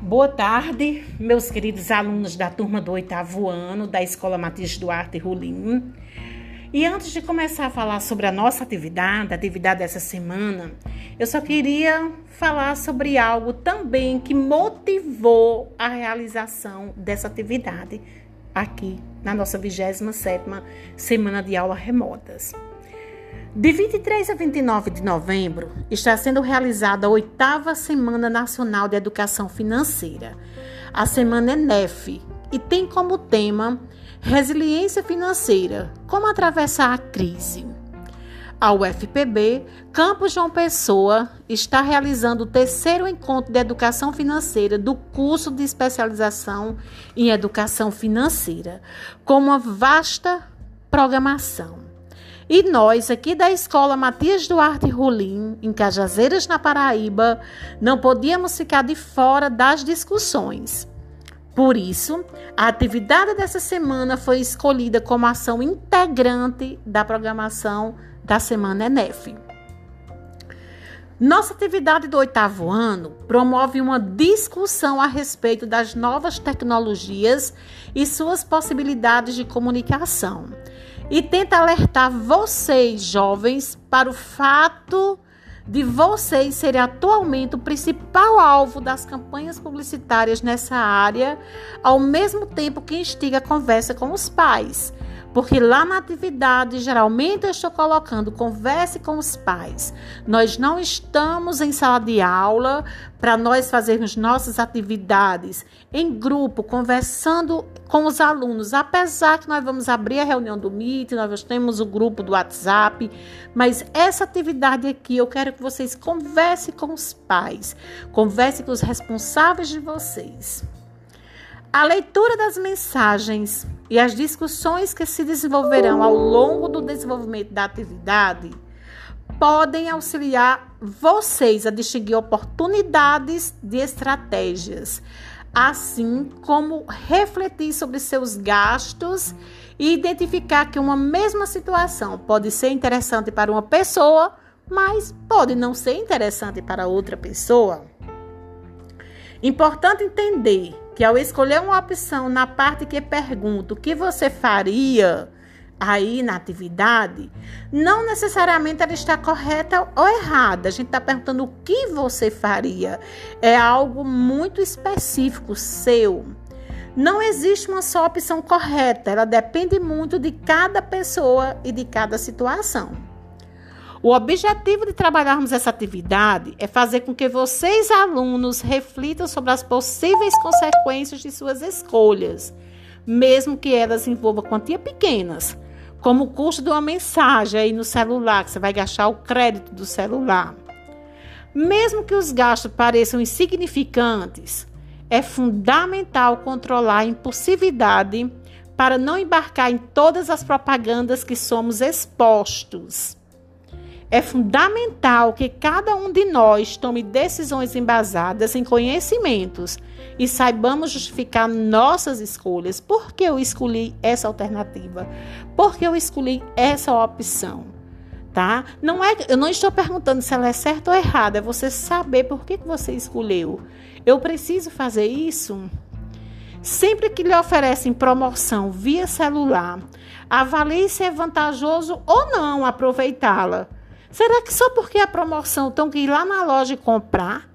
Boa tarde, meus queridos alunos da turma do oitavo ano da Escola Matias Duarte Rolim. E antes de começar a falar sobre a nossa atividade, a atividade dessa semana, eu só queria falar sobre algo também que motivou a realização dessa atividade aqui na nossa 27ª semana de aulas remotas. De 23 a 29 de novembro, está sendo realizada a oitava Semana Nacional de Educação Financeira. A semana é NEF e tem como tema Resiliência Financeira Como Atravessar a Crise. A UFPB, Campus João Pessoa, está realizando o terceiro encontro de educação financeira do curso de especialização em educação financeira, com uma vasta programação. E nós, aqui da Escola Matias Duarte Rolim, em Cajazeiras, na Paraíba, não podíamos ficar de fora das discussões. Por isso, a atividade dessa semana foi escolhida como ação integrante da programação da Semana ENEF. Nossa atividade do oitavo ano promove uma discussão a respeito das novas tecnologias e suas possibilidades de comunicação e tenta alertar vocês, jovens, para o fato de vocês serem atualmente o principal alvo das campanhas publicitárias nessa área, ao mesmo tempo que instiga a conversa com os pais porque lá na atividade, geralmente eu estou colocando converse com os pais. Nós não estamos em sala de aula para nós fazermos nossas atividades em grupo, conversando com os alunos. Apesar que nós vamos abrir a reunião do Meet, nós temos o grupo do WhatsApp, mas essa atividade aqui eu quero que vocês conversem com os pais, conversem com os responsáveis de vocês. A leitura das mensagens e as discussões que se desenvolverão ao longo do desenvolvimento da atividade podem auxiliar vocês a distinguir oportunidades de estratégias, assim como refletir sobre seus gastos e identificar que uma mesma situação pode ser interessante para uma pessoa, mas pode não ser interessante para outra pessoa. Importante entender que ao escolher uma opção na parte que pergunta o que você faria aí na atividade, não necessariamente ela está correta ou errada. A gente está perguntando o que você faria. É algo muito específico seu. Não existe uma só opção correta, ela depende muito de cada pessoa e de cada situação. O objetivo de trabalharmos essa atividade é fazer com que vocês, alunos, reflitam sobre as possíveis consequências de suas escolhas, mesmo que elas envolvam quantias pequenas, como o custo de uma mensagem aí no celular, que você vai gastar o crédito do celular. Mesmo que os gastos pareçam insignificantes, é fundamental controlar a impulsividade para não embarcar em todas as propagandas que somos expostos. É fundamental que cada um de nós tome decisões embasadas em conhecimentos e saibamos justificar nossas escolhas. Por que eu escolhi essa alternativa? Por que eu escolhi essa opção? Tá? Não é, eu não estou perguntando se ela é certa ou errada, é você saber por que você escolheu. Eu preciso fazer isso? Sempre que lhe oferecem promoção via celular, avalie se é vantajoso ou não aproveitá-la. Será que só porque a promoção tem que ir lá na loja e comprar?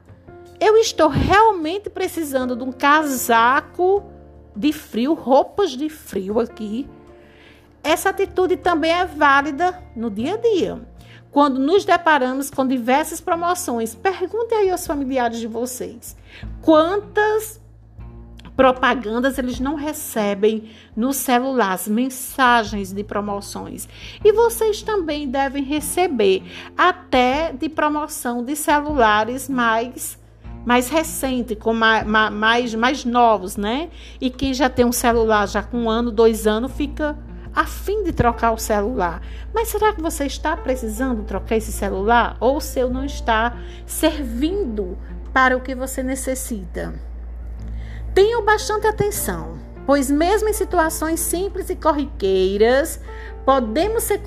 Eu estou realmente precisando de um casaco de frio, roupas de frio aqui. Essa atitude também é válida no dia a dia. Quando nos deparamos com diversas promoções, perguntem aí aos familiares de vocês quantas propagandas eles não recebem no celular, as mensagens de promoções. E vocês também devem receber até de promoção de celulares mais mais recente, com mais, mais, mais novos, né? E quem já tem um celular já com um ano, dois anos, fica a fim de trocar o celular. Mas será que você está precisando trocar esse celular? Ou o seu não está servindo para o que você necessita? Tenham bastante atenção, pois, mesmo em situações simples e corriqueiras, podemos ser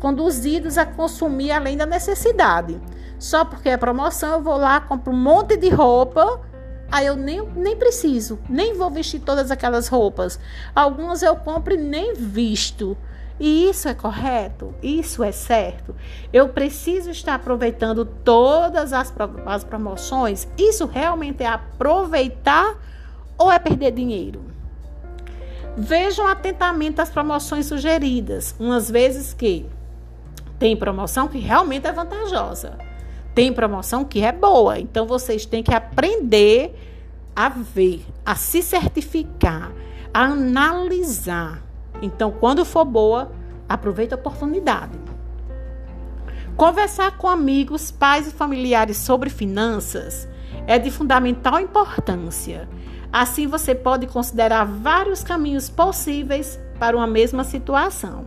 conduzidos a consumir além da necessidade. Só porque é promoção, eu vou lá, compro um monte de roupa Aí eu nem, nem preciso, nem vou vestir todas aquelas roupas. Algumas eu compro e nem visto. E isso é correto? Isso é certo? Eu preciso estar aproveitando todas as, as promoções? Isso realmente é aproveitar ou é perder dinheiro? Vejam atentamente as promoções sugeridas. Umas vezes que tem promoção que realmente é vantajosa. Tem promoção que é boa. Então vocês têm que aprender a ver, a se certificar, a analisar. Então, quando for boa, aproveite a oportunidade. Conversar com amigos, pais e familiares sobre finanças é de fundamental importância. Assim, você pode considerar vários caminhos possíveis para uma mesma situação.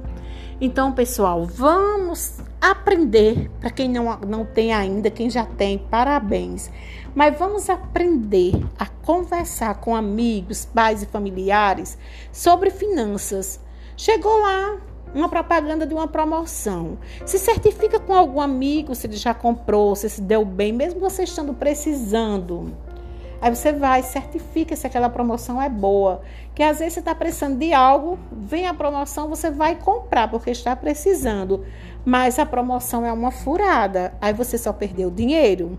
Então, pessoal, vamos aprender. Para quem não, não tem ainda, quem já tem, parabéns. Mas vamos aprender a conversar com amigos, pais e familiares sobre finanças. Chegou lá uma propaganda de uma promoção. Se certifica com algum amigo se ele já comprou, se se deu bem, mesmo você estando precisando. Aí você vai, certifica se aquela promoção é boa. Que às vezes você está precisando de algo, vem a promoção, você vai comprar porque está precisando. Mas a promoção é uma furada. Aí você só perdeu dinheiro.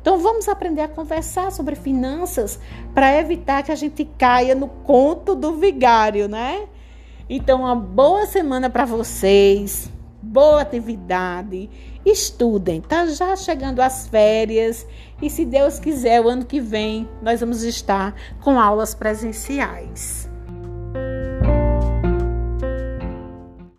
Então vamos aprender a conversar sobre finanças para evitar que a gente caia no conto do vigário, né? Então, uma boa semana para vocês, boa atividade, estudem, tá já chegando as férias e se Deus quiser, o ano que vem nós vamos estar com aulas presenciais.